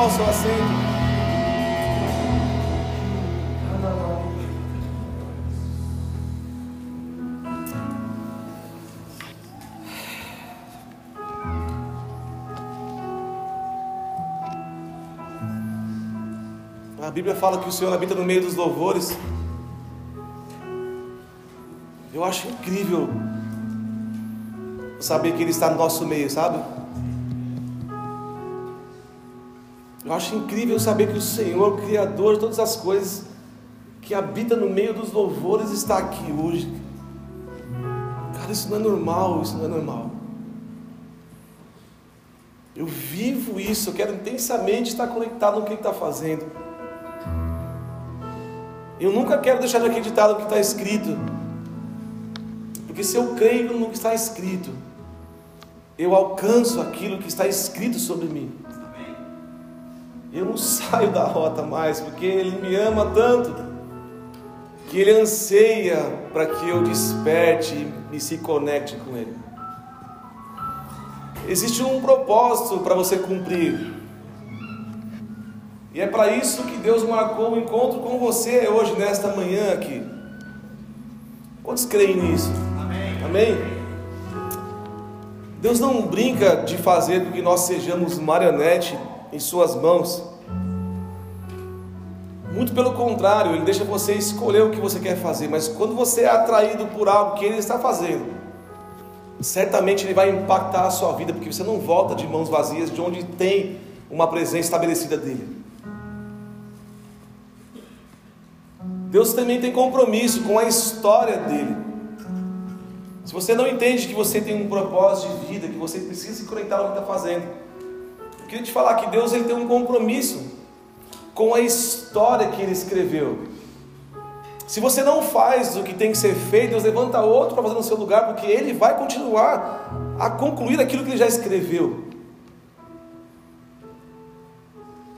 tomar o seu assento. A Bíblia fala que o Senhor habita no meio dos louvores. Eu acho incrível saber que Ele está no nosso meio, sabe? Eu acho incrível saber que o Senhor, o Criador de todas as coisas, que habita no meio dos louvores, está aqui hoje. Cara, isso não é normal, isso não é normal. Eu vivo isso, eu quero intensamente estar conectado no que Ele está fazendo. Eu nunca quero deixar de acreditar no que está escrito. Porque se eu creio no que está escrito, eu alcanço aquilo que está escrito sobre mim. Eu não saio da rota mais, porque Ele me ama tanto, que Ele anseia para que eu desperte e se conecte com Ele. Existe um propósito para você cumprir. E é para isso que Deus marcou o encontro com você hoje, nesta manhã aqui. Quantos creem nisso? Amém. Amém? Deus não brinca de fazer com que nós sejamos marionete em Suas mãos. Muito pelo contrário, Ele deixa você escolher o que você quer fazer, mas quando você é atraído por algo que Ele está fazendo, certamente Ele vai impactar a sua vida, porque você não volta de mãos vazias de onde tem uma presença estabelecida dele. Deus também tem compromisso com a história dele. Se você não entende que você tem um propósito de vida, que você precisa se conectar ao que está fazendo, queria te falar que Deus ele tem um compromisso com a história que ele escreveu. Se você não faz o que tem que ser feito, Deus levanta outro para fazer no seu lugar, porque ele vai continuar a concluir aquilo que ele já escreveu.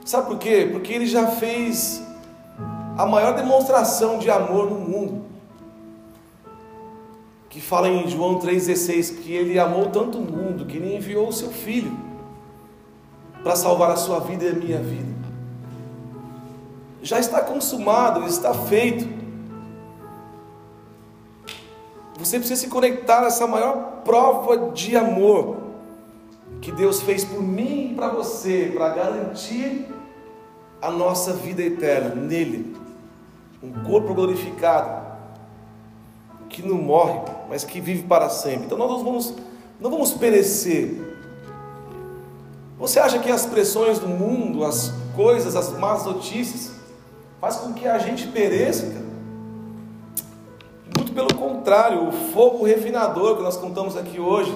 Sabe por quê? Porque ele já fez a maior demonstração de amor no mundo. Que fala em João 3,16 que ele amou tanto o mundo que ele enviou o seu filho para salvar a sua vida e a minha vida. Já está consumado, está feito. Você precisa se conectar a essa maior prova de amor que Deus fez por mim e para você, para garantir a nossa vida eterna nele um corpo glorificado, que não morre, mas que vive para sempre. Então nós vamos, não vamos perecer. Você acha que as pressões do mundo, as coisas, as más notícias, faz com que a gente pereça? Cara? Muito pelo contrário, o fogo refinador que nós contamos aqui hoje,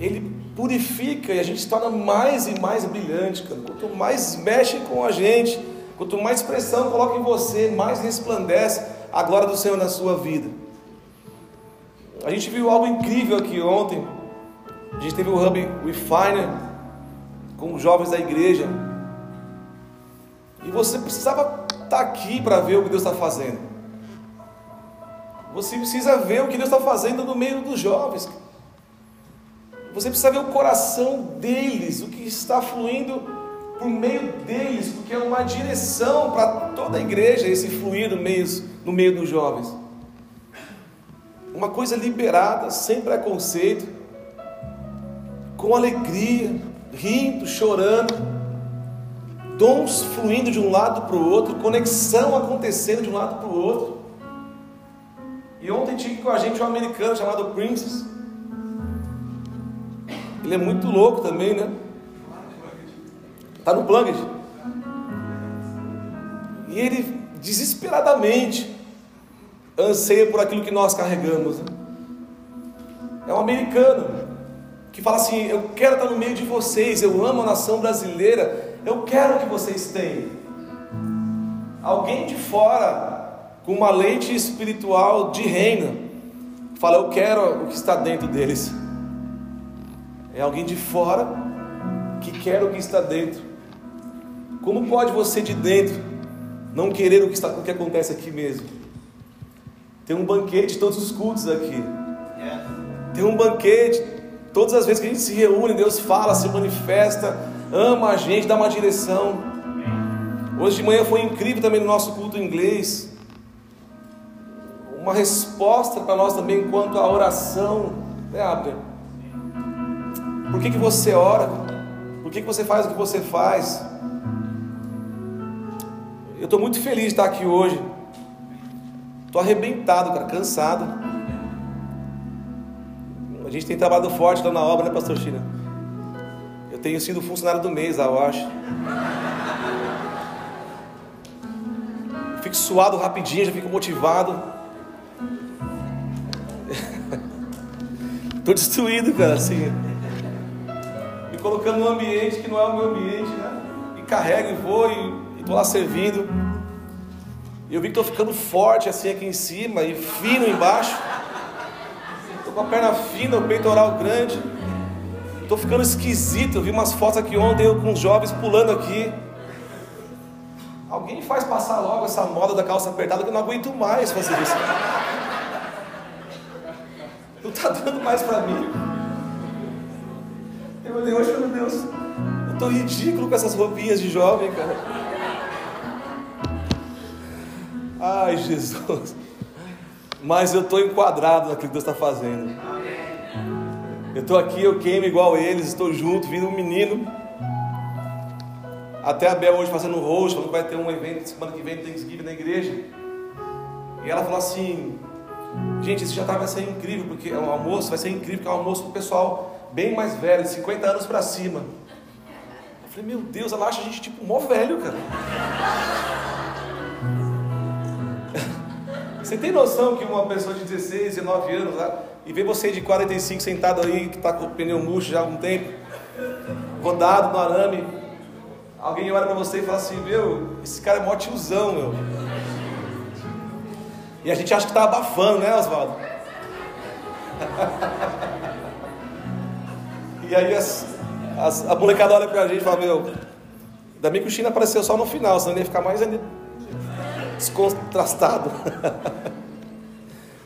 ele purifica e a gente se torna mais e mais brilhante, cara. Quanto mais mexe com a gente, Quanto mais pressão coloca em você, mais resplandece a glória do Senhor na sua vida. A gente viu algo incrível aqui ontem. A gente teve o Hub Refiner com os jovens da igreja. E você precisava estar aqui para ver o que Deus está fazendo. Você precisa ver o que Deus está fazendo no meio dos jovens. Você precisa ver o coração deles, o que está fluindo por meio deles, porque é uma direção para toda a igreja esse fluir no meio, no meio dos jovens. Uma coisa liberada, sem preconceito, com alegria, rindo, chorando, dons fluindo de um lado para o outro, conexão acontecendo de um lado para o outro. E ontem tinha com a gente um americano chamado Princess. Ele é muito louco também, né? Está no Plugged. E ele desesperadamente anseia por aquilo que nós carregamos. Né? É um americano que fala assim: Eu quero estar no meio de vocês, eu amo a nação brasileira, eu quero que vocês tenham. Alguém de fora, com uma lente espiritual de reino, fala: Eu quero o que está dentro deles. É alguém de fora que quer o que está dentro. Como pode você de dentro não querer o que, está, o que acontece aqui mesmo? Tem um banquete todos os cultos aqui. Tem um banquete todas as vezes que a gente se reúne, Deus fala, se manifesta. ama a gente, dá uma direção. Hoje de manhã foi incrível também no nosso culto em inglês. Uma resposta para nós também quanto à oração, né, Abner? Por que, que você ora? Por que, que você faz o que você faz? Eu estou muito feliz de estar aqui hoje. Estou arrebentado, cara, cansado. A gente tem trabalhado forte lá na obra, né, Pastor China? Eu tenho sido funcionário do mês, eu acho. Fico suado rapidinho, já fico motivado. Estou destruído, cara, assim. Me colocando num ambiente que não é o meu ambiente, né? E carrego e vou e estou lá servindo. E eu vi que estou ficando forte assim aqui em cima e fino embaixo. Estou com a perna fina, o peitoral grande. Estou ficando esquisito. Eu vi umas fotos aqui ontem eu com os jovens pulando aqui. Alguém faz passar logo essa moda da calça apertada que eu não aguento mais fazer isso. Não está dando mais para mim. Meu Deus, meu Deus. Eu estou ridículo com essas roupinhas de jovem, cara. Ai, Jesus. Mas eu estou enquadrado naquilo que Deus está fazendo. Eu estou aqui, eu queimo igual eles, estou junto, vindo um menino. Até a Bel hoje fazendo um rosto, falando que vai ter um evento semana que vem tem Thanksgiving na igreja. E ela falou assim: Gente, esse jantar vai ser incrível, porque é um almoço, vai ser incrível, porque é um almoço para o pessoal bem mais velho, de 50 anos para cima. Eu falei, meu Deus, ela acha a gente tipo mó velho, cara. Você tem noção que uma pessoa de 16, 19 anos lá, e vê você de 45 sentado aí, que está com o pneu murcho já há algum tempo, rodado no arame, alguém olha para você e fala assim, meu, esse cara é mó tiozão, meu. E a gente acha que está abafando, né, Oswaldo? e aí as, as, a molecada olha para a gente e fala, meu, ainda bem que o China apareceu só no final, senão ele ia ficar mais descontrastado.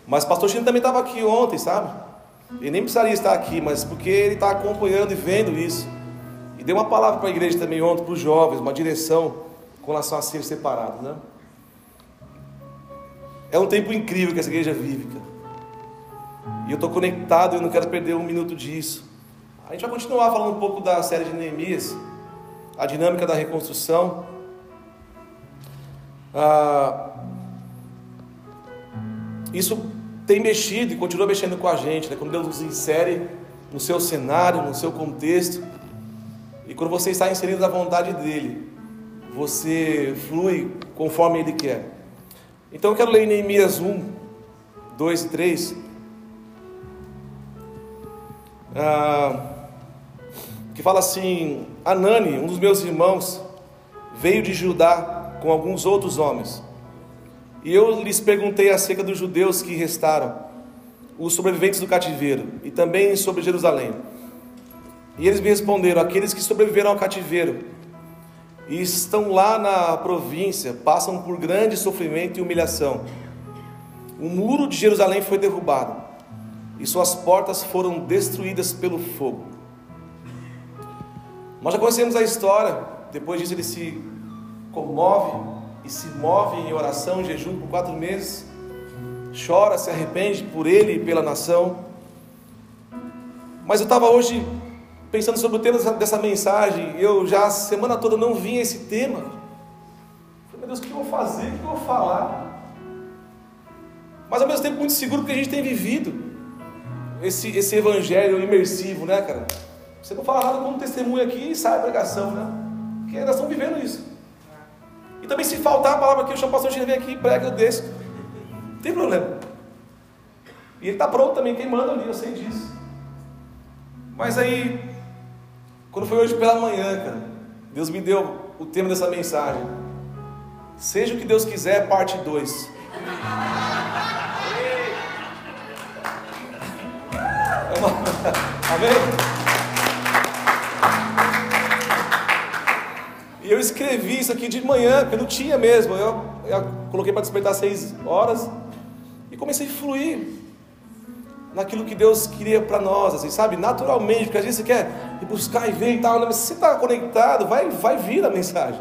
mas pastor Chino também estava aqui ontem, sabe? Ele nem precisaria estar aqui, mas porque ele está acompanhando e vendo isso. E deu uma palavra para a igreja também ontem, para os jovens, uma direção com relação a ser separados, né? É um tempo incrível que essa igreja vive, cara. E eu estou conectado e não quero perder um minuto disso. A gente vai continuar falando um pouco da série de Neemias, a dinâmica da reconstrução. Ah, isso tem mexido e continua mexendo com a gente, né? quando Deus nos insere no seu cenário, no seu contexto, e quando você está inserido na vontade dEle, você flui conforme Ele quer. Então eu quero ler em Neemias 1, 2 e 3. Ah, que fala assim: Anani, um dos meus irmãos, veio de Judá com alguns outros homens. E eu lhes perguntei acerca dos judeus que restaram, os sobreviventes do cativeiro, e também sobre Jerusalém. E eles me responderam: aqueles que sobreviveram ao cativeiro e estão lá na província, passam por grande sofrimento e humilhação. O muro de Jerusalém foi derrubado e suas portas foram destruídas pelo fogo. Nós já conhecemos a história, depois disso ele se comove e se move em oração, em jejum por quatro meses, chora, se arrepende por ele e pela nação. Mas eu estava hoje pensando sobre o tema dessa mensagem, eu já a semana toda não vinha esse tema. Falei, meu Deus, o que eu vou fazer? O que eu vou falar? Mas ao mesmo tempo muito seguro porque a gente tem vivido esse, esse evangelho imersivo, né, cara? Você não fala nada como testemunho aqui e sai a pregação, né? Porque nós estamos vivendo isso. E também se faltar a palavra aqui, o pastor China, vem aqui prega, eu desço. Não tem problema. E ele está pronto também, quem manda ali, eu sei disso. Mas aí, quando foi hoje pela manhã, cara, Deus me deu o tema dessa mensagem. Seja o que Deus quiser, parte 2. Amém? E eu escrevi isso aqui de manhã, porque não tinha mesmo. Eu, eu coloquei para despertar seis horas e comecei a fluir naquilo que Deus queria para nós, assim, sabe? Naturalmente, porque às vezes você quer, e buscar e ver e tal. Mas se você está conectado, vai, vai vir a mensagem.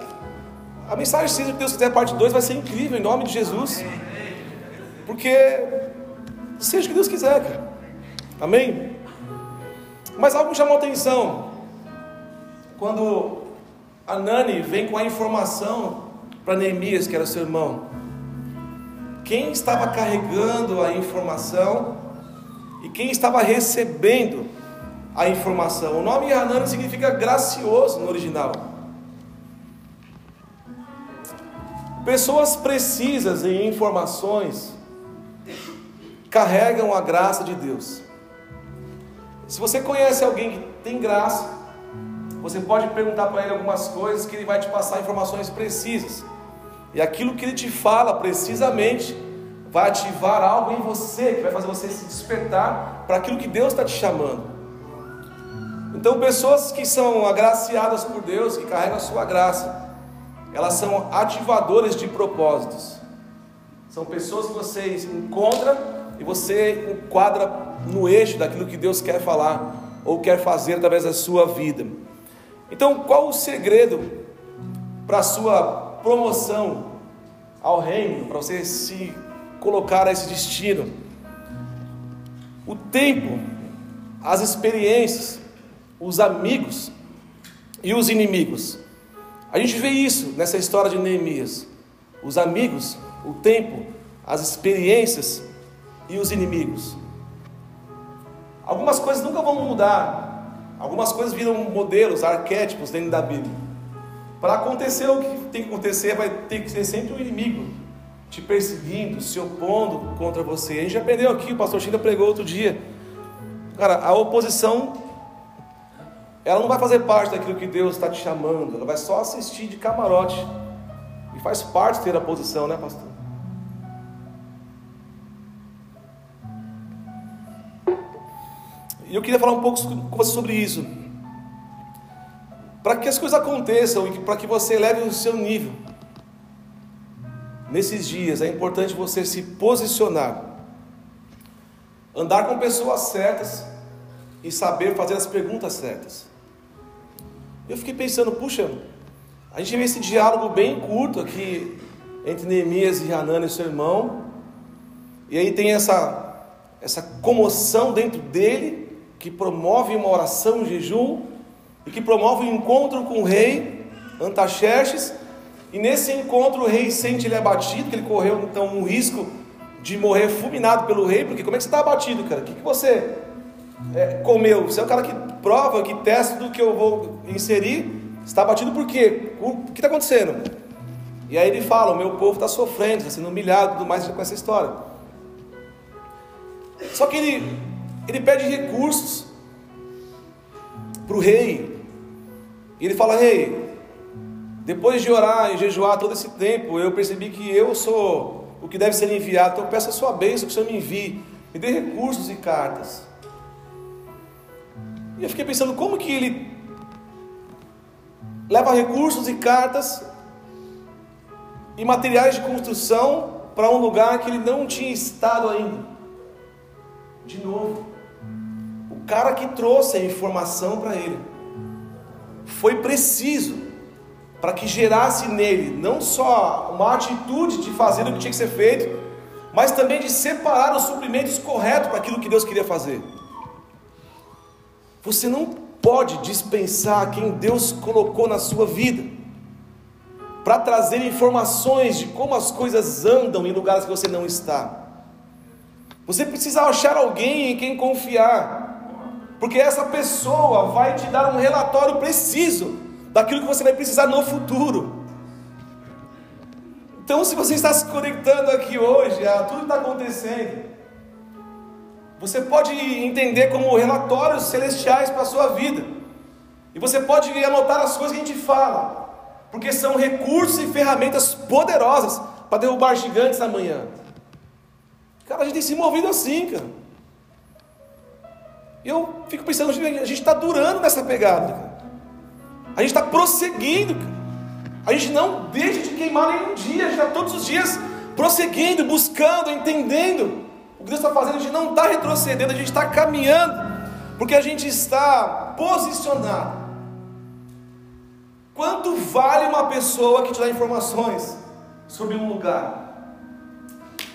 A mensagem, se Deus quiser, parte 2 vai ser incrível, em nome de Jesus. Porque seja o que Deus quiser, cara. Amém? Mas algo chamou atenção. Quando Anani vem com a informação para Neemias, que era seu irmão. Quem estava carregando a informação e quem estava recebendo a informação. O nome Hanani significa gracioso no original. Pessoas precisas em informações carregam a graça de Deus. Se você conhece alguém que tem graça, você pode perguntar para ele algumas coisas que ele vai te passar informações precisas. E aquilo que ele te fala precisamente vai ativar algo em você, que vai fazer você se despertar para aquilo que Deus está te chamando. Então, pessoas que são agraciadas por Deus, que carregam a sua graça, elas são ativadores de propósitos. São pessoas que você encontra e você enquadra no eixo daquilo que Deus quer falar ou quer fazer através da sua vida. Então, qual o segredo para a sua promoção ao reino, para você se colocar a esse destino. O tempo, as experiências, os amigos e os inimigos. A gente vê isso nessa história de Neemias. Os amigos, o tempo, as experiências e os inimigos. Algumas coisas nunca vão mudar. Algumas coisas viram modelos, arquétipos dentro da Bíblia. Para acontecer o que tem que acontecer, vai ter que ser sempre um inimigo te perseguindo, se opondo contra você. A gente aprendeu aqui, o pastor China pregou outro dia. Cara, a oposição, ela não vai fazer parte daquilo que Deus está te chamando, ela vai só assistir de camarote. E faz parte ter a posição, né, pastor? E eu queria falar um pouco com você sobre isso. Para que as coisas aconteçam e para que você eleve o seu nível nesses dias é importante você se posicionar, andar com pessoas certas e saber fazer as perguntas certas. Eu fiquei pensando, puxa, a gente vê esse diálogo bem curto aqui entre Neemias e Hanani, seu irmão, e aí tem essa, essa comoção dentro dele, que promove uma oração, um jejum, e que promove um encontro com o rei Antaxerxes, e nesse encontro o rei sente ele abatido, que ele correu então um risco de morrer fulminado pelo rei, porque como é que você está abatido, cara? O que, que você é, comeu? Você é o cara que prova, que testa do que eu vou inserir. Está abatido por quê? O que está acontecendo? E aí ele fala: o meu povo está sofrendo, está sendo humilhado, tudo mais com essa história. Só que ele, ele pede recursos para o rei. Ele fala: Rei, depois de orar e jejuar todo esse tempo, eu percebi que eu sou o que deve ser enviado. Então eu peço a sua bênção, que o Senhor me envie, me dê recursos e cartas. E eu fiquei pensando, como que ele leva recursos e cartas e materiais de construção para um lugar que ele não tinha estado ainda? De novo, cara que trouxe a informação para ele foi preciso para que gerasse nele não só uma atitude de fazer o que tinha que ser feito, mas também de separar os suprimentos corretos para aquilo que Deus queria fazer. Você não pode dispensar quem Deus colocou na sua vida para trazer informações de como as coisas andam em lugares que você não está. Você precisa achar alguém em quem confiar, porque essa pessoa vai te dar um relatório preciso daquilo que você vai precisar no futuro. Então, se você está se conectando aqui hoje a tudo que está acontecendo, você pode entender como relatórios celestiais para a sua vida, e você pode anotar as coisas que a gente fala, porque são recursos e ferramentas poderosas para derrubar gigantes amanhã. Cara, a gente tem se movido assim, cara. Eu fico pensando, a gente está durando nessa pegada, cara. A gente está prosseguindo. A gente não deixa de queimar nenhum dia. A gente está todos os dias prosseguindo, buscando, entendendo o que Deus está fazendo. A gente não está retrocedendo, a gente está caminhando. Porque a gente está posicionado. Quanto vale uma pessoa que te dá informações sobre um lugar?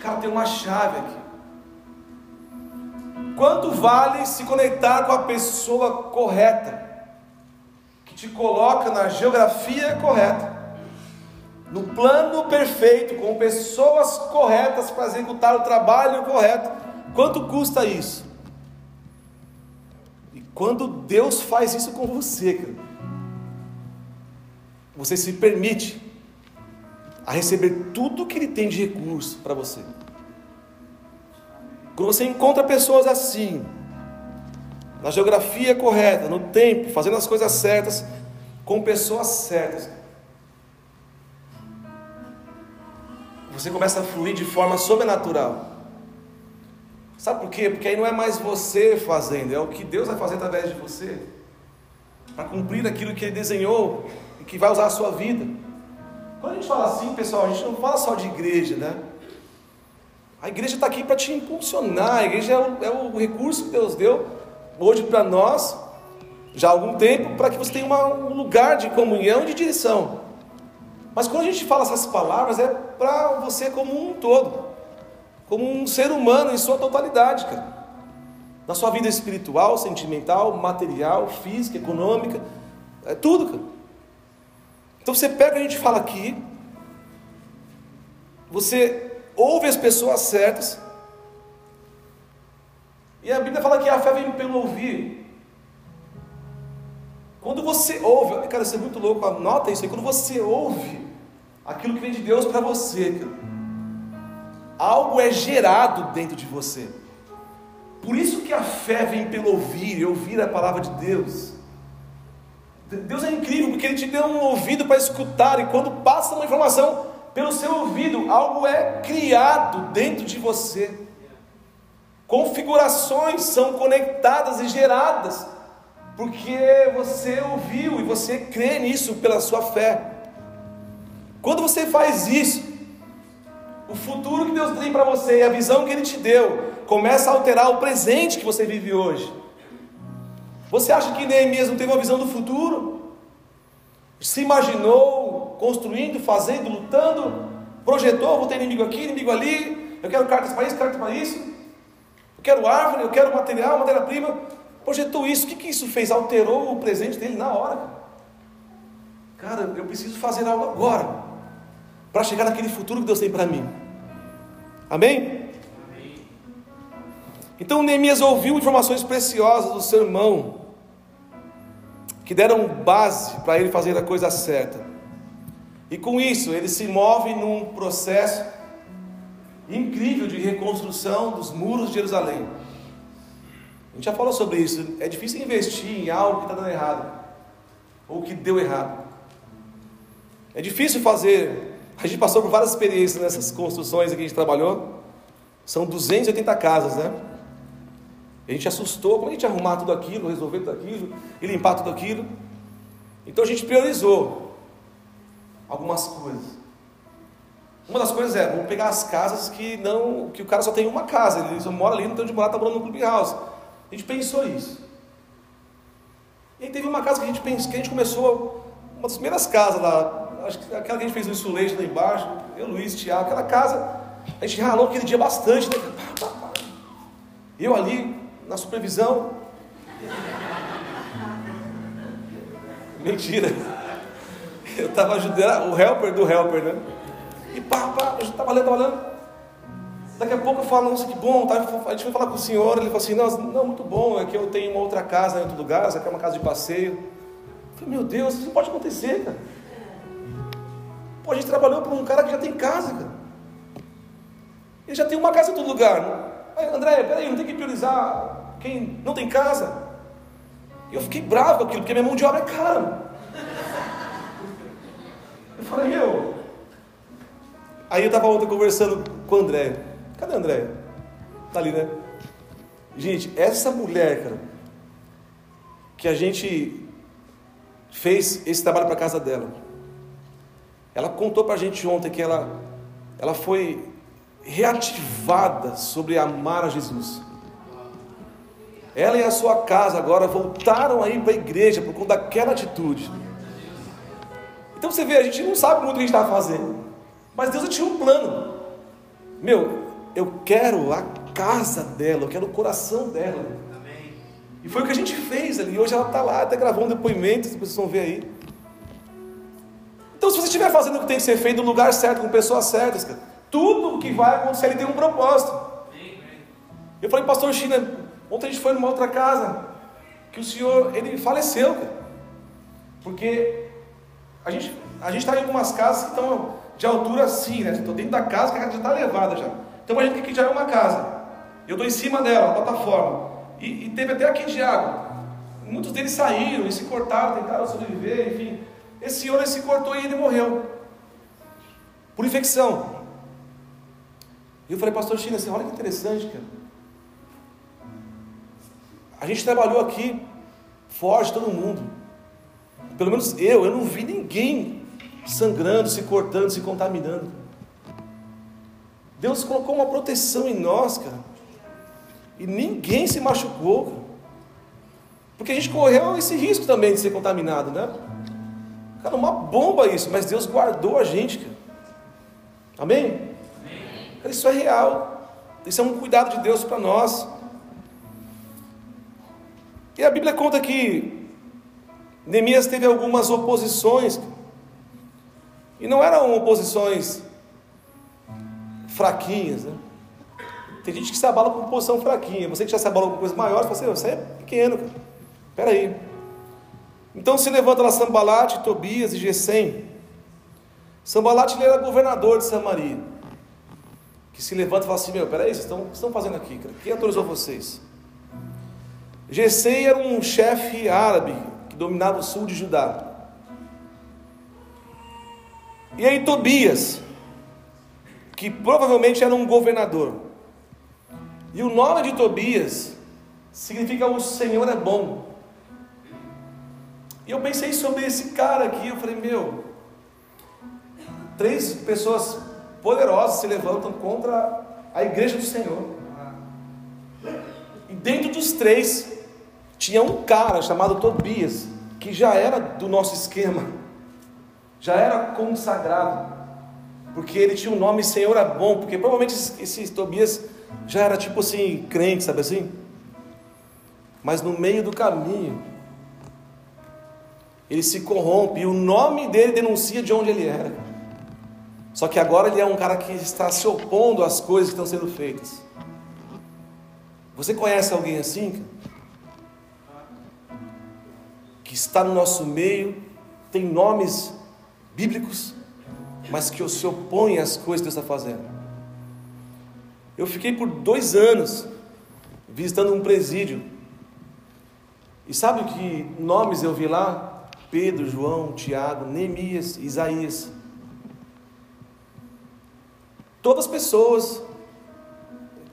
Cara, tem uma chave aqui. Quanto vale se conectar com a pessoa correta? Que te coloca na geografia correta, no plano perfeito, com pessoas corretas para executar o trabalho correto. Quanto custa isso? E quando Deus faz isso com você, cara, você se permite a receber tudo que Ele tem de recurso para você. Quando você encontra pessoas assim, na geografia correta, no tempo, fazendo as coisas certas, com pessoas certas, você começa a fluir de forma sobrenatural. Sabe por quê? Porque aí não é mais você fazendo, é o que Deus vai fazer através de você, para cumprir aquilo que Ele desenhou que vai usar a sua vida. Quando a gente fala assim, pessoal, a gente não fala só de igreja, né? A igreja está aqui para te impulsionar, a igreja é o, é o, recurso que Deus deu hoje para nós, já há algum tempo, para que você tenha uma, um lugar de comunhão e de direção. Mas quando a gente fala essas palavras, é para você como um todo, como um ser humano em sua totalidade, cara. Na sua vida espiritual, sentimental, material, física, econômica, é tudo, cara. Então você pega a gente fala aqui, você ouve as pessoas certas, e a Bíblia fala que a fé vem pelo ouvir. Quando você ouve, cara, isso é muito louco, anota isso aí, quando você ouve aquilo que vem de Deus para você, cara, algo é gerado dentro de você. Por isso que a fé vem pelo ouvir, ouvir a palavra de Deus. Deus é incrível porque Ele te deu um ouvido para escutar, e quando passa uma informação pelo seu ouvido, algo é criado dentro de você. Configurações são conectadas e geradas, porque você ouviu e você crê nisso pela sua fé. Quando você faz isso, o futuro que Deus tem para você e a visão que Ele te deu começa a alterar o presente que você vive hoje. Você acha que Neemias não teve uma visão do futuro? Se imaginou construindo, fazendo, lutando, projetou, vou ter inimigo aqui, inimigo ali, eu quero cartas para isso, cartas para isso, eu quero árvore, eu quero material, matéria-prima, projetou isso, o que, que isso fez? Alterou o presente dele na hora. Cara, eu preciso fazer algo agora, para chegar naquele futuro que Deus tem para mim. Amém? Então Neemias ouviu informações preciosas do seu irmão, que deram base para ele fazer a coisa certa. E com isso, ele se move num processo incrível de reconstrução dos muros de Jerusalém. A gente já falou sobre isso. É difícil investir em algo que está dando errado, ou que deu errado. É difícil fazer. A gente passou por várias experiências nessas construções que a gente trabalhou. São 280 casas, né? A gente assustou, como a gente arrumar tudo aquilo, resolver tudo aquilo e limpar tudo aquilo. Então a gente priorizou algumas coisas. Uma das coisas é, vamos pegar as casas que não, que o cara só tem uma casa, ele só mora ali, não tem onde morar, está morando no clube house. A gente pensou isso. E aí teve uma casa que a gente pensou, que a gente começou, uma das primeiras casas lá, acho que aquela que a gente fez no Sulete lá embaixo, eu, Luiz, Tiago, aquela casa, a gente ralou aquele dia bastante, né? Eu ali, na supervisão. Mentira. Eu estava ajudando o helper do helper, né? E pá, pá, eu estava lendo, olhando. Daqui a pouco eu falo, nossa, que bom, tá? a gente foi falar com o senhor, ele falou assim, não, não, muito bom, é que eu tenho uma outra casa em outro lugar, essa aqui é uma casa de passeio. Eu falei, meu Deus, isso pode acontecer, cara. Pô, a gente trabalhou para um cara que já tem casa, cara. Ele já tem uma casa em todo lugar. Aí, André, peraí, não tem que priorizar quem não tem casa. Eu fiquei bravo com aquilo, porque minha mão de obra é cara. Eu falei, meu. Aí eu estava ontem conversando com o André. Cadê o André? Tá ali, né? Gente, essa mulher, cara, que a gente fez esse trabalho para casa dela. Ela contou para a gente ontem que ela, ela foi reativada sobre amar a Jesus. ela e a sua casa agora voltaram aí para a igreja por conta daquela atitude. Então você vê, a gente não sabe muito o que a gente está fazendo, mas Deus tinha um plano. Meu, eu quero a casa dela, eu quero o coração dela. E foi o que a gente fez ali. Hoje ela está lá, até gravou um depoimento, vocês vão ver aí. Então, se você estiver fazendo o que tem que ser feito no lugar certo, com pessoas certas, cara, tudo o que vai acontecer ele tem um propósito. Eu falei, pastor China, ontem a gente foi numa outra casa, que o senhor, ele faleceu, cara. Porque a gente a está em algumas casas que estão de altura assim, né? Estou dentro da casa que a casa já está levada já. Então a gente que já é uma casa. Eu estou em cima dela, plataforma. E, e, teve até aqui de água. Muitos deles saíram e se cortaram, tentaram sobreviver, enfim. Esse ele se cortou e ele morreu. Por infecção. E eu falei, pastor China, assim, olha que interessante, cara. A gente trabalhou aqui, forte todo mundo. Pelo menos eu, eu não vi ninguém sangrando, se cortando, se contaminando. Deus colocou uma proteção em nós, cara. E ninguém se machucou, cara. Porque a gente correu esse risco também de ser contaminado, né? Cara, uma bomba isso, mas Deus guardou a gente, cara. Amém? Cara, isso é real. Isso é um cuidado de Deus para nós. E a Bíblia conta que Neemias teve algumas oposições. E não eram oposições fraquinhas, né? Tem gente que se abala com posição fraquinha. Você que já se abalou com coisas maiores, você, você é pequeno, cara. Espera aí. Então se levanta lá Sambalate, Tobias e Gesem. Sambalate ele era governador de Samaria. Que se levanta e fala assim: Meu, peraí, vocês estão, vocês estão fazendo aqui, cara? Quem autorizou vocês? Gesem era um chefe árabe dominava o sul de Judá. E aí Tobias, que provavelmente era um governador. E o nome de Tobias significa o Senhor é bom. E eu pensei sobre esse cara aqui, eu falei, meu, três pessoas poderosas se levantam contra a igreja do Senhor. E dentro dos três tinha um cara chamado Tobias, que já era do nosso esquema, já era consagrado, porque ele tinha um nome Senhor é bom, porque provavelmente esse, esse Tobias já era tipo assim, crente, sabe assim? Mas no meio do caminho, ele se corrompe e o nome dele denuncia de onde ele era. Só que agora ele é um cara que está se opondo às coisas que estão sendo feitas. Você conhece alguém assim? Que está no nosso meio, tem nomes bíblicos, mas que se opõe às coisas que Deus está fazendo. Eu fiquei por dois anos visitando um presídio. E sabe que nomes eu vi lá? Pedro, João, Tiago, Neemias, Isaías. Todas pessoas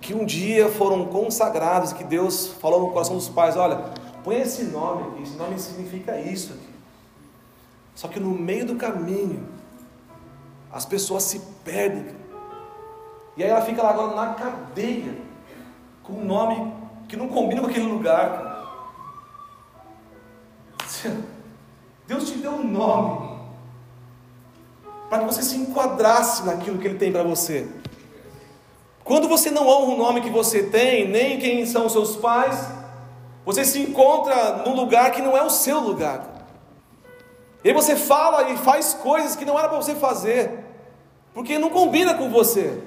que um dia foram consagradas, que Deus falou no coração dos pais: olha, põe esse nome aqui, esse nome significa isso aqui. Só que no meio do caminho, as pessoas se perdem. E aí ela fica lá agora na cadeia, com um nome que não combina com aquele lugar. Deus te deu um nome para que você se enquadrasse naquilo que Ele tem para você. Quando você não honra o nome que você tem, nem quem são seus pais, você se encontra num lugar que não é o seu lugar. E aí você fala e faz coisas que não era para você fazer, porque não combina com você.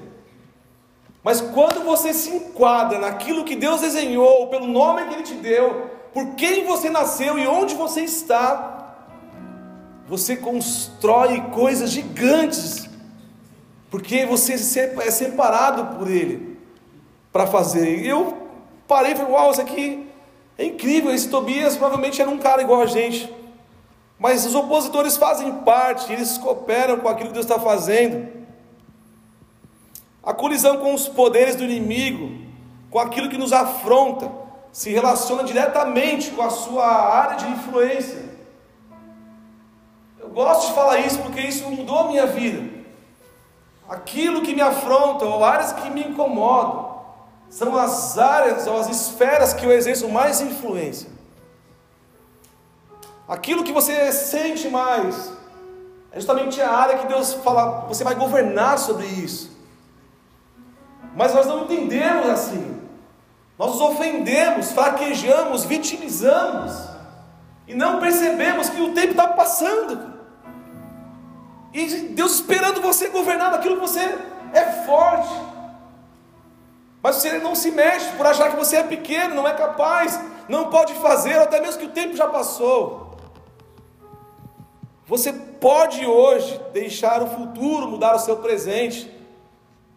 Mas quando você se enquadra naquilo que Deus desenhou, pelo nome que Ele te deu, por quem você nasceu e onde você está, você constrói coisas gigantes, porque você é separado por Ele para fazer. Eu parei e falei: Uau, isso aqui é incrível. Esse Tobias provavelmente era um cara igual a gente, mas os opositores fazem parte, eles cooperam com aquilo que Deus está fazendo. A colisão com os poderes do inimigo, com aquilo que nos afronta, se relaciona diretamente com a sua área de influência. Eu gosto de falar isso porque isso mudou a minha vida. Aquilo que me afronta, ou áreas que me incomodam, são as áreas ou as esferas que eu exerço mais influência. Aquilo que você sente mais é justamente a área que Deus fala, você vai governar sobre isso. Mas nós não entendemos assim. Nós nos ofendemos, fraquejamos, vitimizamos e não percebemos que o tempo está passando. E Deus esperando você governar naquilo que você é forte. Mas você não se mexe por achar que você é pequeno, não é capaz, não pode fazer, ou até mesmo que o tempo já passou. Você pode hoje deixar o futuro mudar o seu presente.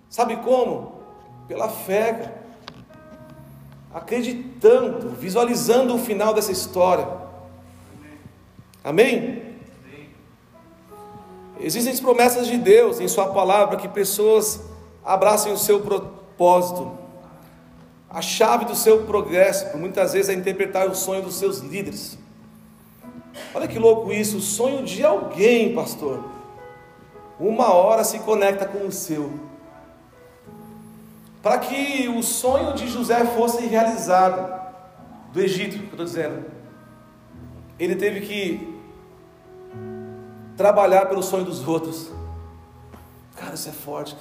Sabe como? Pela fé, acreditando, visualizando o final dessa história. Amém? Existem promessas de Deus em Sua palavra que pessoas abracem o seu propósito. A chave do seu progresso, muitas vezes, é interpretar o sonho dos seus líderes. Olha que louco isso, o sonho de alguém, pastor. Uma hora se conecta com o seu. Para que o sonho de José fosse realizado, do Egito, que eu estou dizendo, ele teve que trabalhar pelo sonho dos outros. Cara, isso é forte.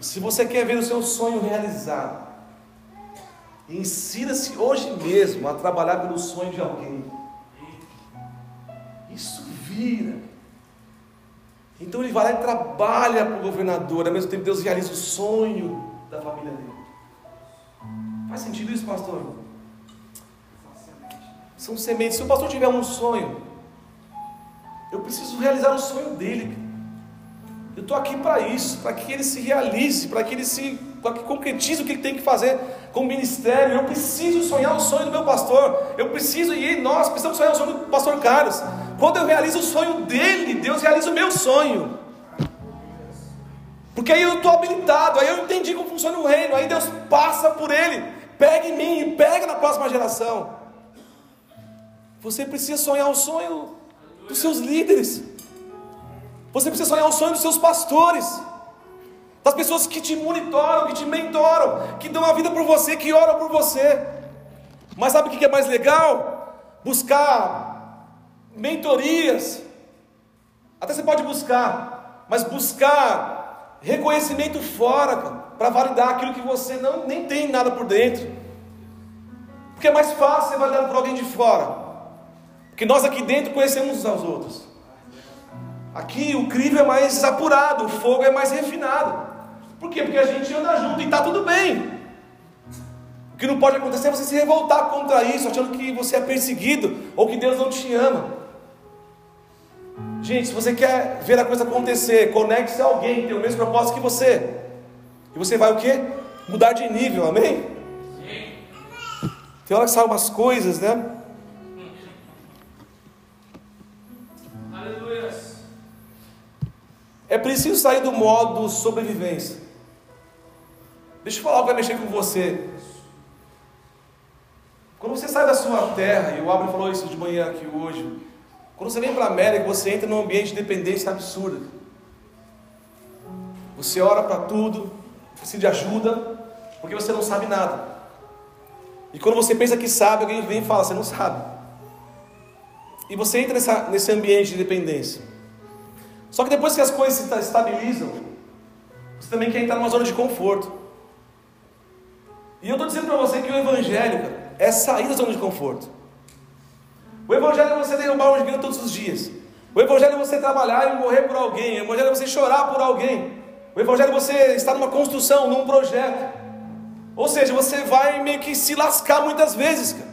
Se você quer ver o seu sonho realizado, ensina-se hoje mesmo a trabalhar pelo sonho de alguém. Isso vira. Então ele vai lá e trabalha para o governador, ao mesmo tempo Deus realiza o sonho da família dele. Faz sentido isso, pastor? São sementes. Se o pastor tiver um sonho, eu preciso realizar o sonho dele. Eu estou aqui para isso, para que ele se realize, para que ele se que concretize o que ele tem que fazer com o ministério. Eu preciso sonhar o sonho do meu pastor. Eu preciso, e nós precisamos sonhar o sonho do pastor Carlos. Quando eu realizo o sonho dele, Deus realiza o meu sonho. Porque aí eu estou habilitado, aí eu entendi como funciona o reino, aí Deus passa por ele, pega em mim e pega na próxima geração. Você precisa sonhar o sonho dos seus líderes. Você precisa sonhar o sonho dos seus pastores. Das pessoas que te monitoram, que te mentoram, que dão a vida por você, que oram por você. Mas sabe o que é mais legal? Buscar mentorias. Até você pode buscar, mas buscar reconhecimento fora, para validar aquilo que você não nem tem nada por dentro. Porque é mais fácil ser validado por alguém de fora. Porque nós aqui dentro conhecemos uns aos outros. Aqui o crivo é mais apurado, o fogo é mais refinado. Por quê? Porque a gente anda junto e está tudo bem. O que não pode acontecer é você se revoltar contra isso, achando que você é perseguido ou que Deus não te ama. Gente, se você quer ver a coisa acontecer, conecte-se a alguém que tem o mesmo propósito que você. E você vai o quê? Mudar de nível, amém? Sim. Tem hora que saem umas coisas, né? É preciso sair do modo sobrevivência. Deixa eu falar algo que vai mexer com você. Quando você sai da sua terra, e o Abra falou isso de manhã aqui hoje, quando você vem para a América, você entra num ambiente de dependência absurda. Você ora para tudo, precisa de ajuda, porque você não sabe nada. E quando você pensa que sabe, alguém vem e fala, você não sabe. E você entra nessa, nesse ambiente de dependência. Só que depois que as coisas se estabilizam, você também quer entrar numa zona de conforto. E eu estou dizendo para você que o Evangelho é sair da zona de conforto. O Evangelho é você derrubar um gigante todos os dias. O Evangelho é você trabalhar e morrer por alguém. O Evangelho é você chorar por alguém. O Evangelho é você estar numa construção, num projeto. Ou seja, você vai meio que se lascar muitas vezes, cara.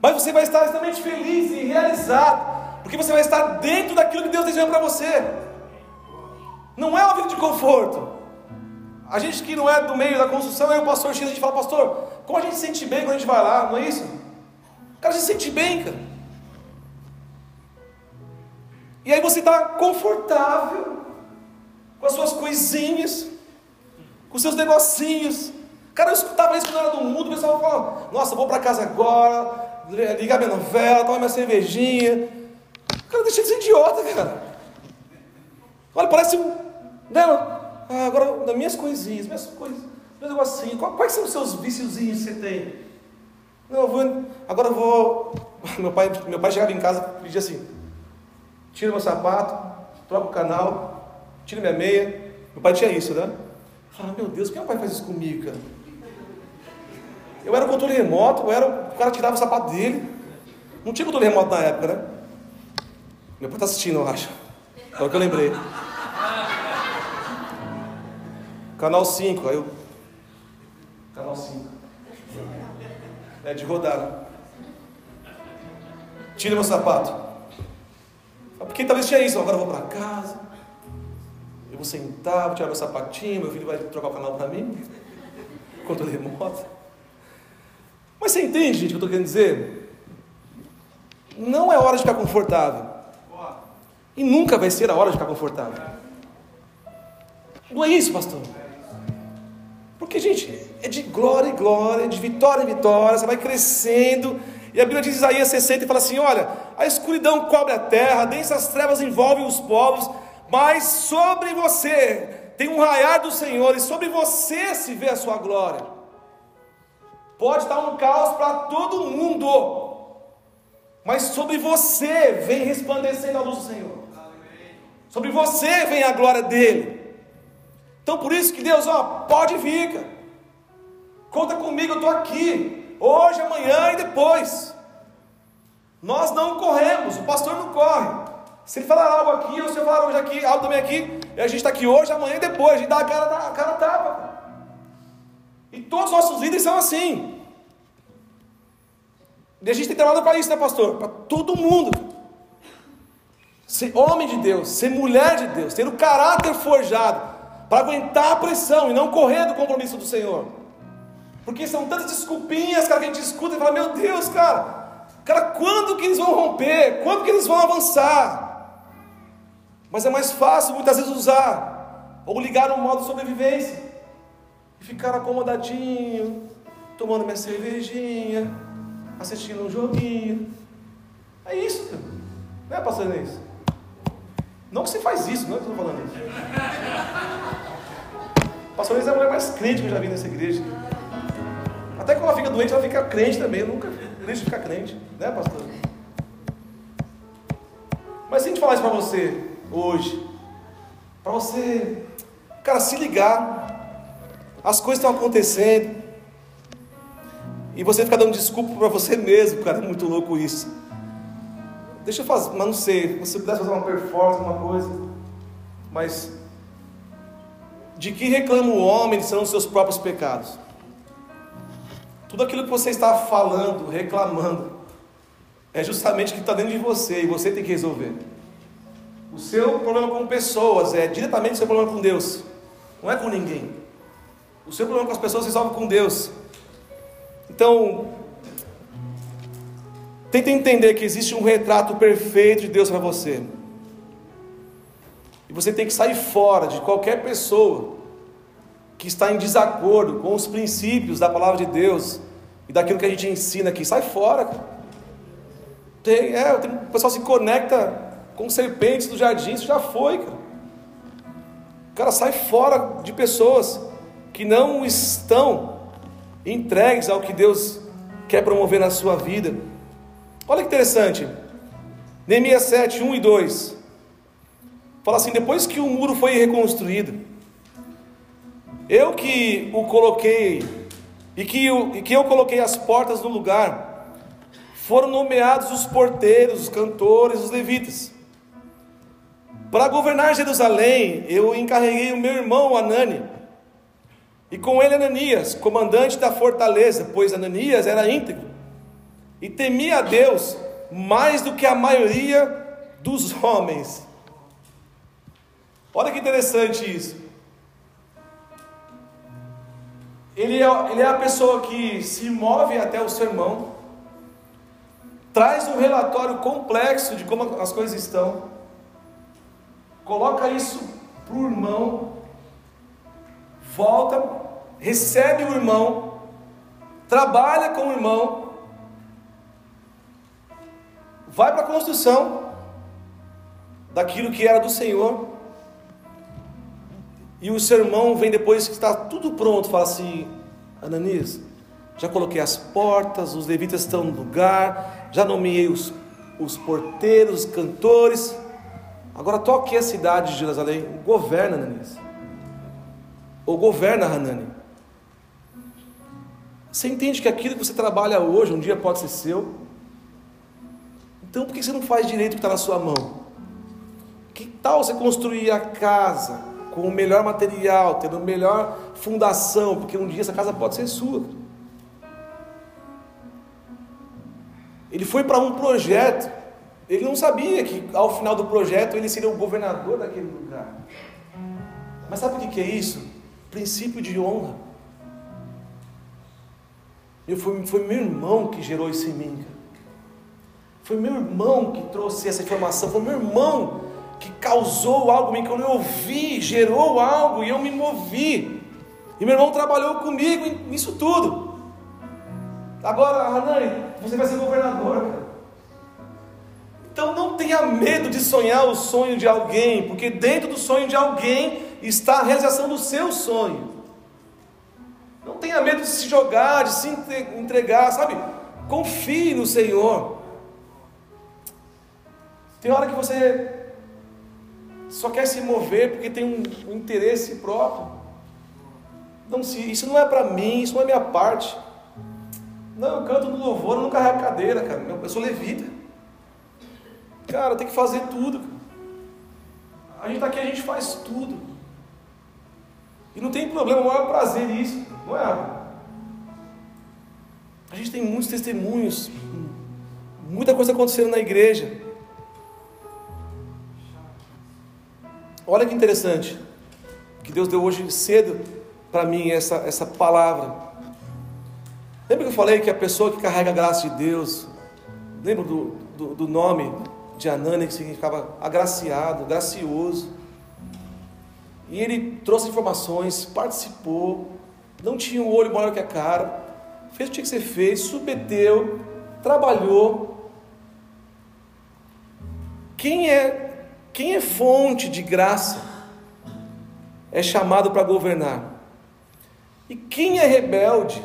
Mas você vai estar extremamente feliz e realizado porque você vai estar dentro daquilo que Deus deseja para você. Não é uma vida de conforto. A gente que não é do meio da construção, aí o pastor X, a gente fala, pastor, como a gente se sente bem quando a gente vai lá, não é isso? Cara se sente bem, cara. E aí você está confortável com as suas coisinhas, com os seus negocinhos. Cara, eu escutava isso eu era do mundo, o pessoal falava, nossa, vou para casa agora, ligar minha novela, tomar minha cervejinha, Cara, deixa de ser idiota, cara. Olha, parece um. Né? Ah, agora, das minhas coisinhas, minhas coisas, meus negocinhos, quais são os seus viciozinhos que você tem? Não, eu vou, agora eu vou. Meu pai, meu pai chegava em casa e pedia assim: tira meu sapato, troca o canal, tira minha meia. Meu pai tinha isso, né? Falava, meu Deus, por que meu pai faz isso comigo, cara? Eu era o controle remoto, eu era, o cara tirava o sapato dele. Não tinha controle remoto na época, né? Meu pai está assistindo, eu acho. O que eu lembrei. Canal 5, aí eu. Canal 5. É de rodar. Tira meu sapato. Porque talvez tinha isso, agora eu vou para casa. Eu vou sentar, vou tirar meu sapatinho, meu filho vai trocar o canal para mim. Controle remoto. Mas você entende, gente, o que eu estou querendo dizer? Não é hora de ficar confortável. E nunca vai ser a hora de ficar confortável. Não é isso, pastor. Porque, gente, é de glória em glória, de vitória em vitória, você vai crescendo. E a Bíblia diz Isaías 60 e fala assim: olha, a escuridão cobre a terra, densas trevas envolvem os povos, mas sobre você tem um raiar do Senhor, e sobre você se vê a sua glória. Pode estar um caos para todo mundo, mas sobre você vem resplandecendo a luz do Senhor. Sobre você vem a glória dele. Então por isso que Deus, ó, pode vir. Conta comigo, eu estou aqui. Hoje, amanhã e depois. Nós não corremos, o pastor não corre. Se ele falar algo aqui, ou se eu falar hoje aqui, algo também aqui, e a gente está aqui hoje, amanhã e depois, a gente dá a cara, a cara tapa. E todos os nossos líderes são assim. E a gente tem trabalhado para isso, né, pastor? Para todo mundo ser homem de Deus, ser mulher de Deus, ter o caráter forjado para aguentar a pressão e não correr do compromisso do Senhor. Porque são tantas desculpinhas cara, que a gente escuta e fala: Meu Deus, cara, cara, quando que eles vão romper? Quando que eles vão avançar? Mas é mais fácil muitas vezes usar ou ligar no modo sobrevivência e ficar acomodadinho, tomando minha cervejinha, assistindo um joguinho. É isso, cara. não é, pastor Inês? Não que você faz isso, não é que eu estou falando isso. Pastor Luiz é a mulher mais crente que eu já vi nessa igreja. Até quando ela fica doente, ela fica crente também. Eu nunca deixo de ficar crente, né, pastor? Mas se a gente falar isso para você hoje, para você, cara, se ligar, as coisas estão acontecendo, e você ficar dando desculpa para você mesmo, cara, é muito louco isso. Deixa eu fazer, mas não sei, se você pudesse fazer uma performance, uma coisa, mas de que reclama o homem são os seus próprios pecados? Tudo aquilo que você está falando, reclamando, é justamente o que está dentro de você e você tem que resolver. O seu problema com pessoas é diretamente o seu problema com Deus, não é com ninguém. O seu problema com as pessoas resolve com Deus. Então, Tenta entender que existe um retrato perfeito de Deus para você. E você tem que sair fora de qualquer pessoa que está em desacordo com os princípios da palavra de Deus e daquilo que a gente ensina aqui. Sai fora, cara. Tem, é, tem, o pessoal se conecta com serpentes do jardim, isso já foi, cara. Cara, sai fora de pessoas que não estão entregues ao que Deus quer promover na sua vida. Olha que interessante. Neemias 7, 1 e 2. Fala assim: depois que o muro foi reconstruído, eu que o coloquei, e que, eu, e que eu coloquei as portas no lugar, foram nomeados os porteiros, os cantores, os levitas. Para governar Jerusalém, eu encarreguei o meu irmão Anani, e com ele Ananias, comandante da fortaleza, pois Ananias era íntegro e temia a Deus mais do que a maioria dos homens. Olha que interessante isso. Ele é, ele é a pessoa que se move até o sermão, traz um relatório complexo de como as coisas estão, coloca isso para o irmão, volta, recebe o irmão, trabalha com o irmão, vai para a construção daquilo que era do Senhor. E o seu irmão vem depois que está tudo pronto, fala assim: Ananias, já coloquei as portas, os levitas estão no lugar, já nomeei os, os porteiros, os cantores. Agora toque a cidade de Jerusalém, governa Ananias. Ou governa Hanani. Você entende que aquilo que você trabalha hoje, um dia pode ser seu? Então por que você não faz direito o que está na sua mão? Que tal você construir a casa com o melhor material, tendo a melhor fundação, porque um dia essa casa pode ser sua. Ele foi para um projeto, ele não sabia que ao final do projeto ele seria o governador daquele lugar. Mas sabe o que é isso? Princípio de honra. Eu foi, foi meu irmão que gerou isso em mim. Foi meu irmão que trouxe essa informação. Foi meu irmão que causou algo em. Quando eu ouvi, gerou algo e eu me movi. E meu irmão trabalhou comigo nisso tudo. Agora, Hanani, você vai ser governador, cara. Então não tenha medo de sonhar o sonho de alguém, porque dentro do sonho de alguém está a realização do seu sonho. Não tenha medo de se jogar, de se entregar, sabe? Confie no Senhor. Tem hora que você só quer se mover porque tem um, um interesse próprio. Não, se, isso não é para mim, isso não é minha parte. Não, eu canto no louvor, eu não carrego cadeira, cara. Eu sou levita. Cara, tem que fazer tudo. A gente está aqui, a gente faz tudo. E não tem problema, o maior prazer nisso, não é? A gente tem muitos testemunhos, muita coisa acontecendo na igreja. Olha que interessante, que Deus deu hoje cedo para mim essa, essa palavra. Lembra que eu falei que a pessoa que carrega a graça de Deus, lembra do, do, do nome de Anani, que significava agraciado, gracioso. E ele trouxe informações, participou, não tinha um olho maior que a cara, fez o que tinha que ser feito, submeteu, trabalhou. Quem é quem é fonte de graça é chamado para governar. E quem é rebelde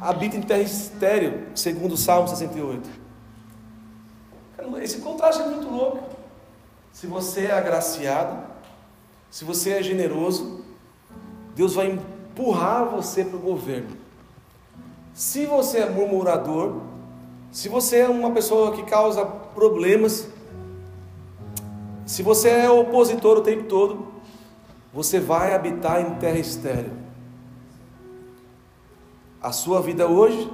habita em terra estéreo, segundo o Salmo 68. Esse contraste é muito louco. Se você é agraciado, se você é generoso, Deus vai empurrar você para o governo. Se você é murmurador, se você é uma pessoa que causa problemas, se você é opositor o tempo todo, você vai habitar em terra estéril. A sua vida hoje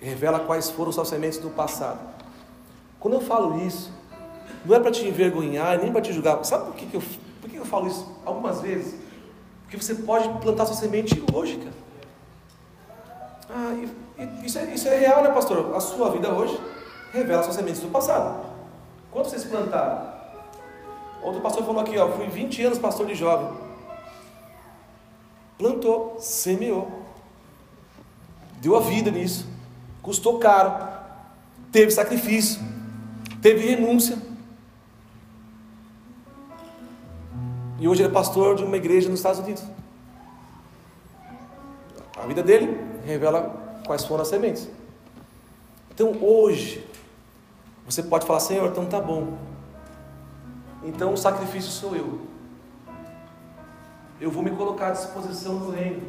revela quais foram seus sementes do passado. Quando eu falo isso, não é para te envergonhar, nem para te julgar. Sabe por que, que, eu, por que eu falo isso algumas vezes? Porque você pode plantar sua semente cara. Ah, e, e, isso, é, isso é real, né, pastor? A sua vida hoje revela suas sementes do passado. Quando vocês plantaram? Outro pastor falou aqui, ó, fui 20 anos pastor de jovem. Plantou, semeou. Deu a vida nisso. Custou caro. Teve sacrifício. Teve renúncia. E hoje ele é pastor de uma igreja nos Estados Unidos. A vida dele revela quais foram as sementes. Então hoje, você pode falar, Senhor, então tá bom. Então o sacrifício sou eu. Eu vou me colocar à disposição do reino.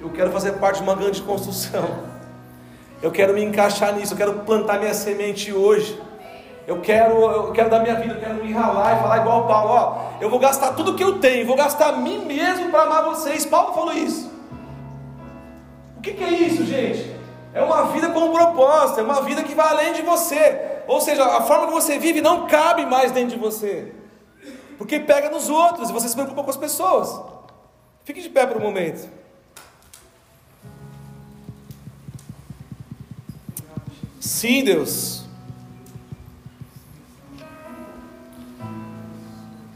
Eu quero fazer parte de uma grande construção. Eu quero me encaixar nisso. Eu quero plantar minha semente hoje. Eu quero, eu quero dar minha vida, eu quero me ralar e falar igual o Paulo, ó, eu vou gastar tudo que eu tenho, vou gastar a mim mesmo para amar vocês. Paulo falou isso. O que, que é isso, gente? É uma vida com um propósito, é uma vida que vai além de você. Ou seja, a forma que você vive não cabe mais dentro de você. Porque pega nos outros e você se preocupa com as pessoas. Fique de pé por um momento. Sim, Deus.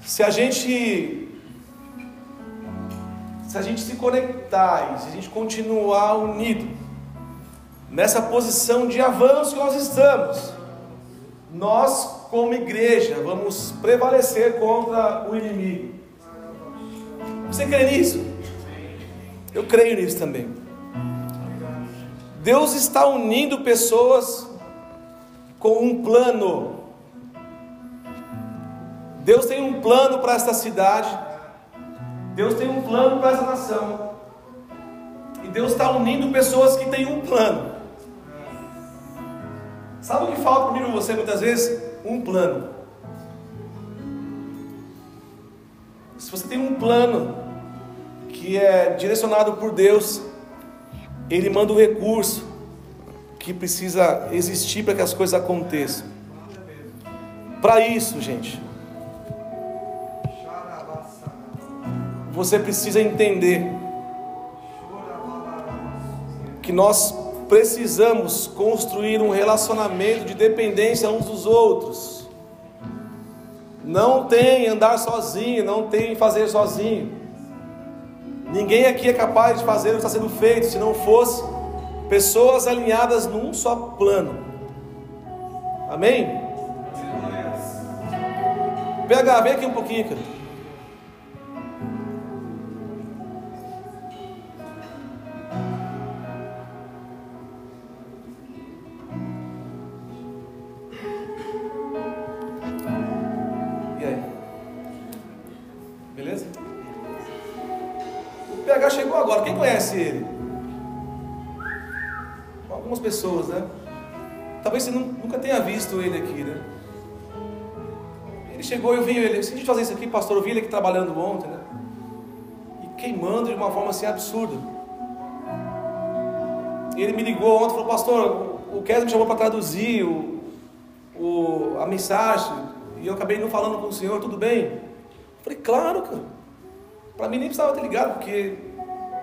Se a gente se a gente se conectar e se a gente continuar unido nessa posição de avanço que nós estamos, nós, como igreja, vamos prevalecer contra o inimigo. Você crê nisso? Eu creio nisso também. Deus está unindo pessoas com um plano. Deus tem um plano para esta cidade. Deus tem um plano para essa nação. E Deus está unindo pessoas que têm um plano. Sabe o que falta para mim e você muitas vezes? Um plano. Se você tem um plano que é direcionado por Deus, Ele manda o recurso que precisa existir para que as coisas aconteçam. Para isso, gente, você precisa entender que nós precisamos construir um relacionamento de dependência uns dos outros. Não tem andar sozinho, não tem fazer sozinho. Ninguém aqui é capaz de fazer o que está sendo feito, se não fosse pessoas alinhadas num só plano. Amém? PH, vem aqui um pouquinho, cara. Pastor, eu vi ele aqui trabalhando ontem, né? E queimando de uma forma assim absurda. E ele me ligou ontem e falou, pastor, o Kessler me chamou para traduzir o, o, a mensagem, e eu acabei não falando com o senhor, tudo bem? Eu falei, claro, cara. Para mim nem precisava ter ligado, porque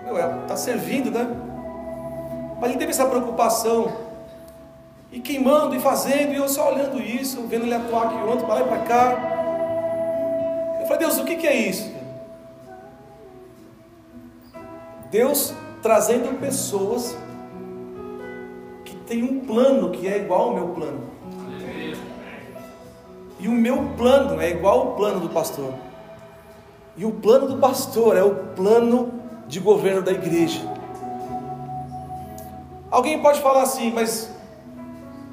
meu, está servindo, né? Mas ele teve essa preocupação. E queimando e fazendo, e eu só olhando isso, vendo ele atuar aqui ontem, para lá e para cá. Eu falei, Deus, o que, que é isso? Deus trazendo pessoas que têm um plano que é igual ao meu plano. E o meu plano é igual ao plano do pastor. E o plano do pastor é o plano de governo da igreja. Alguém pode falar assim, mas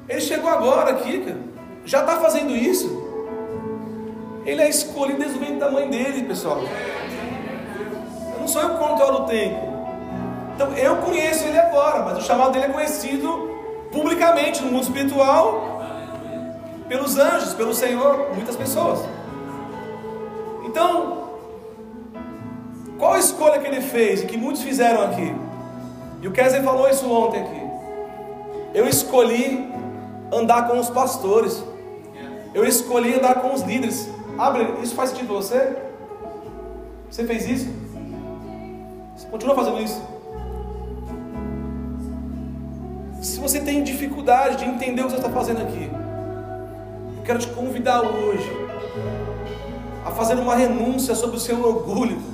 ele chegou agora aqui, cara, já está fazendo isso. Ele é escolhido desde o ventre da mãe dele, pessoal. Não sou eu que controlo o tempo. Então eu conheço ele agora, mas o chamado dele é conhecido publicamente no mundo espiritual, pelos anjos, pelo Senhor, muitas pessoas. Então, qual a escolha que ele fez e que muitos fizeram aqui? E o Kessler falou isso ontem aqui. Eu escolhi andar com os pastores. Eu escolhi andar com os líderes. Abre, isso faz sentido para você? Você fez isso? Você continua fazendo isso? Se você tem dificuldade de entender o que você está fazendo aqui, eu quero te convidar hoje a fazer uma renúncia sobre o seu orgulho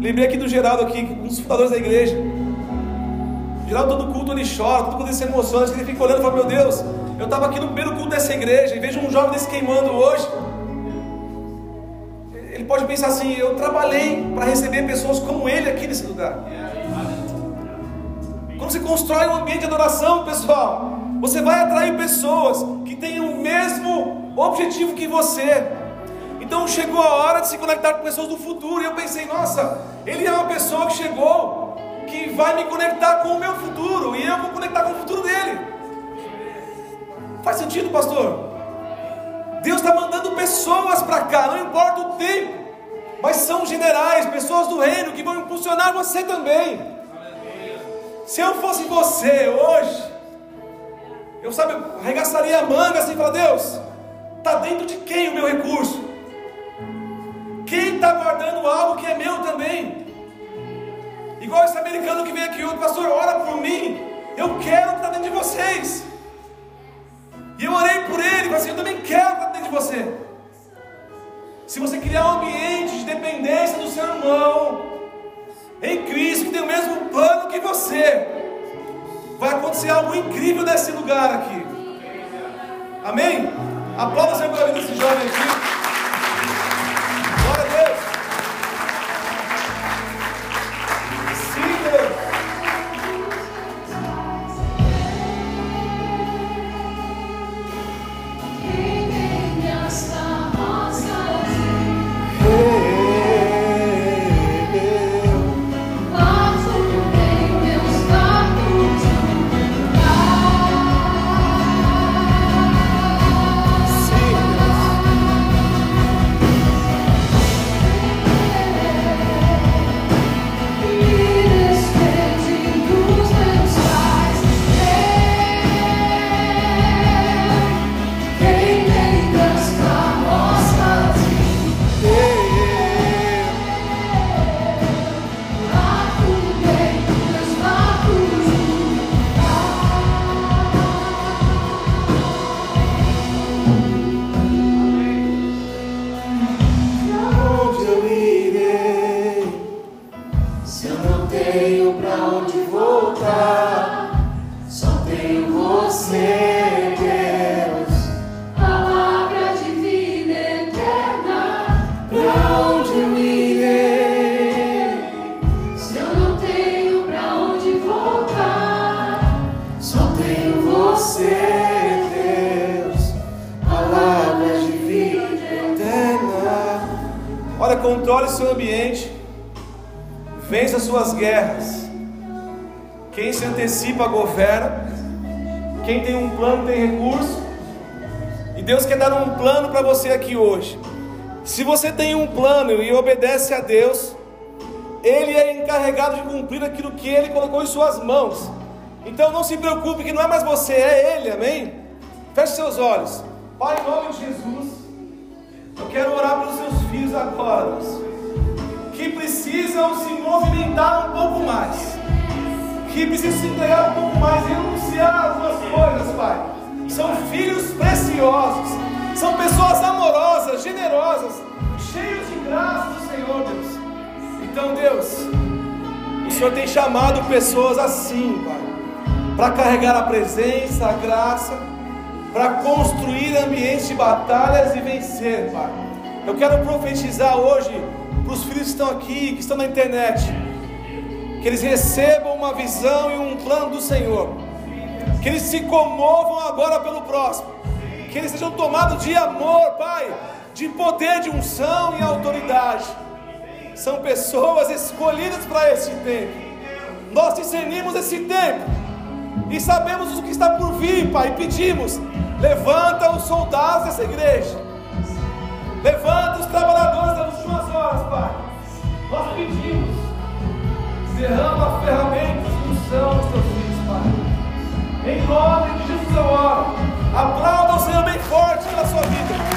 Lembrei aqui do Geraldo aqui, um dos fundadores da igreja. Geraldo todo culto ele chora, todo ele se emociona, ele fica olhando e fala, meu Deus, eu estava aqui no primeiro culto dessa igreja e vejo um jovem desse queimando hoje. Ele pode pensar assim, eu trabalhei para receber pessoas como ele aqui nesse lugar. Quando você constrói um ambiente de adoração, pessoal, você vai atrair pessoas que têm o mesmo objetivo que você. Então chegou a hora de se conectar com pessoas do futuro. E eu pensei, nossa, ele é uma pessoa que chegou, que vai me conectar com o meu futuro. E eu vou conectar com o futuro dele. Faz sentido, pastor? Deus está mandando pessoas para cá, não importa o tempo. Mas são generais, pessoas do reino que vão impulsionar você também. Se eu fosse você hoje, eu sabe, arregaçaria a manga assim e falar, Deus, está dentro de quem o meu recurso? Quem está guardando algo que é meu também? Igual esse americano que veio aqui, o pastor, ora por mim. Eu quero o que está dentro de vocês. E eu orei por ele, falei assim, eu também quero está dentro de você. Se você criar um ambiente de dependência do seu irmão, em Cristo, que tem o mesmo plano que você, vai acontecer algo incrível nesse lugar aqui. Amém? Aplauda Senhor pela vida desse jovem aqui. Se você tem um plano e obedece a Deus, Ele é encarregado de cumprir aquilo que Ele colocou em suas mãos. Então não se preocupe que não é mais você, é Ele, amém? Feche seus olhos. Pai, em nome de Jesus, eu quero orar pelos seus filhos agora, que precisam se movimentar um pouco mais, que precisam se entregar um pouco mais e anunciar algumas coisas, Pai. São filhos preciosos, são pessoas amorosas, generosas, Deus, o Senhor tem chamado pessoas assim, Pai para carregar a presença, a graça, para construir ambientes de batalhas e vencer, Pai. Eu quero profetizar hoje para os filhos que estão aqui, que estão na internet, que eles recebam uma visão e um plano do Senhor, que eles se comovam agora pelo próximo, que eles sejam tomados de amor, Pai, de poder, de unção e autoridade são pessoas escolhidas para esse tempo. Nós discernimos esse tempo e sabemos o que está por vir, Pai. Pedimos: levanta os soldados dessa igreja, levanta os trabalhadores das últimas horas, Pai. Nós pedimos: derrama ferramentas e unção dos teus filhos, Pai. Em nome de Jesus eu oro. Aplauda o Senhor bem forte pela sua vida.